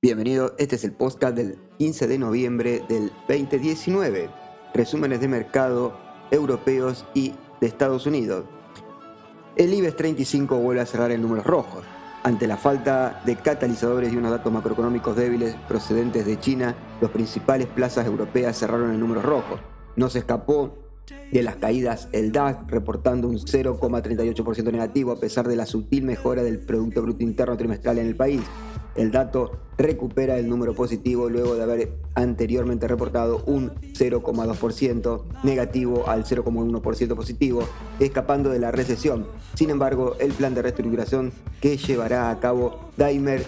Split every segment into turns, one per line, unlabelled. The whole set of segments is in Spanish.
Bienvenido, este es el podcast del 15 de noviembre del 2019. Resúmenes de mercado europeos y de Estados Unidos. El IBEX 35 vuelve a cerrar en números rojos. Ante la falta de catalizadores y unos datos macroeconómicos débiles procedentes de China, los principales plazas europeas cerraron en números rojos. No se escapó de las caídas el DAX, reportando un 0,38% negativo a pesar de la sutil mejora del Producto Bruto Interno trimestral en el país. El dato recupera el número positivo luego de haber anteriormente reportado un 0,2% negativo al 0,1% positivo, escapando de la recesión. Sin embargo, el plan de reestructuración que llevará a cabo Daimler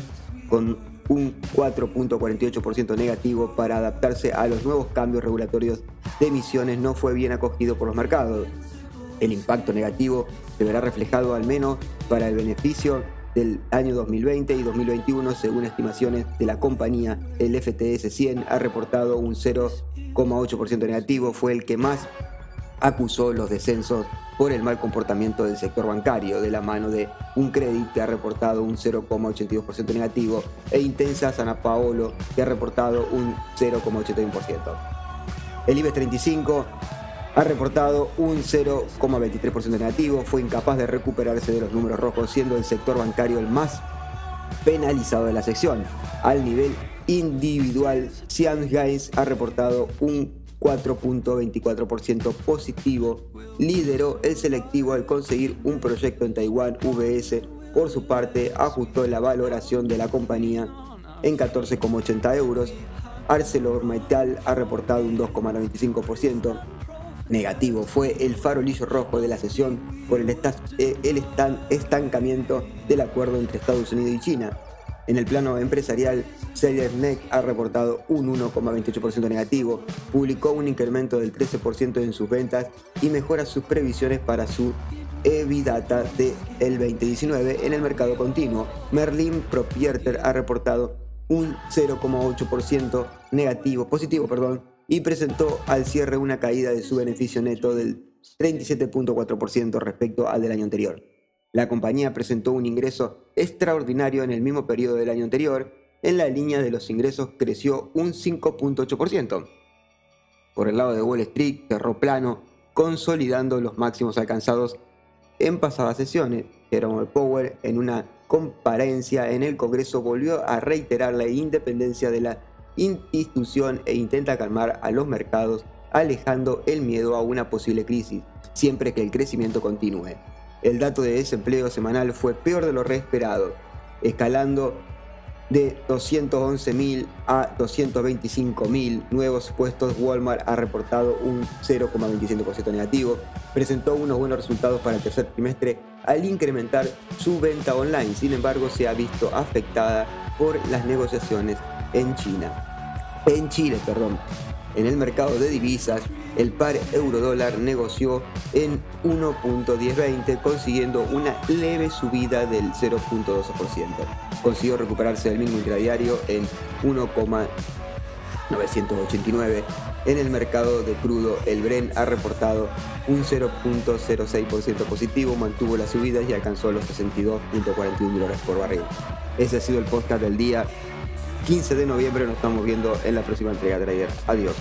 con un 4.48% negativo para adaptarse a los nuevos cambios regulatorios de emisiones no fue bien acogido por los mercados. El impacto negativo se verá reflejado al menos para el beneficio del año 2020 y 2021, según estimaciones de la compañía, el FTS 100 ha reportado un 0,8% negativo, fue el que más acusó los descensos por el mal comportamiento del sector bancario, de la mano de un crédito que ha reportado un 0,82% negativo e Intensa San Paolo que ha reportado un 0,81%. El IBEX 35 ha reportado un 0,23% negativo, fue incapaz de recuperarse de los números rojos, siendo el sector bancario el más penalizado de la sección. Al nivel individual, Xian Gains ha reportado un 4.24% positivo, lideró el selectivo al conseguir un proyecto en Taiwán, VS, por su parte ajustó la valoración de la compañía en 14,80 euros. ArcelorMittal ha reportado un 2,95%, negativo fue el farolillo rojo de la sesión por el, eh, estancamiento del acuerdo entre Estados Unidos y China. En el plano empresarial, Neck ha reportado un 1,28% negativo, publicó un incremento del 13% en sus ventas y mejora sus previsiones para su EBITDA de el 2019 en el mercado continuo. Merlin Propriétaire ha reportado un 0,8% negativo, positivo, perdón, y presentó al cierre una caída de su beneficio neto del 37.4% respecto al del año anterior. La compañía presentó un ingreso extraordinario en el mismo periodo del año anterior, en la línea de los ingresos creció un 5.8%. Por el lado de Wall Street cerró plano, consolidando los máximos alcanzados en pasadas sesiones. Jerome Powell en una comparencia en el Congreso volvió a reiterar la independencia de la institución e intenta calmar a los mercados alejando el miedo a una posible crisis, siempre que el crecimiento continúe. El dato de desempleo semanal fue peor de lo esperado, escalando de 211.000 a 225.000 nuevos puestos, Walmart ha reportado un 0,25% negativo. Presentó unos buenos resultados para el tercer trimestre al incrementar su venta online, sin embargo se ha visto afectada por las negociaciones en China. En Chile, perdón. En el mercado de divisas, el par euro-dólar negoció en 1.1020, consiguiendo una leve subida del 0.12%. Consiguió recuperarse del mismo intradiario en 1.989. En el mercado de crudo, el Bren ha reportado un 0.06% positivo, mantuvo la subida y alcanzó los 62.41 dólares por barril. Ese ha sido el podcast del día. 15 de noviembre nos estamos viendo en la próxima entrega de Trader. Adiós.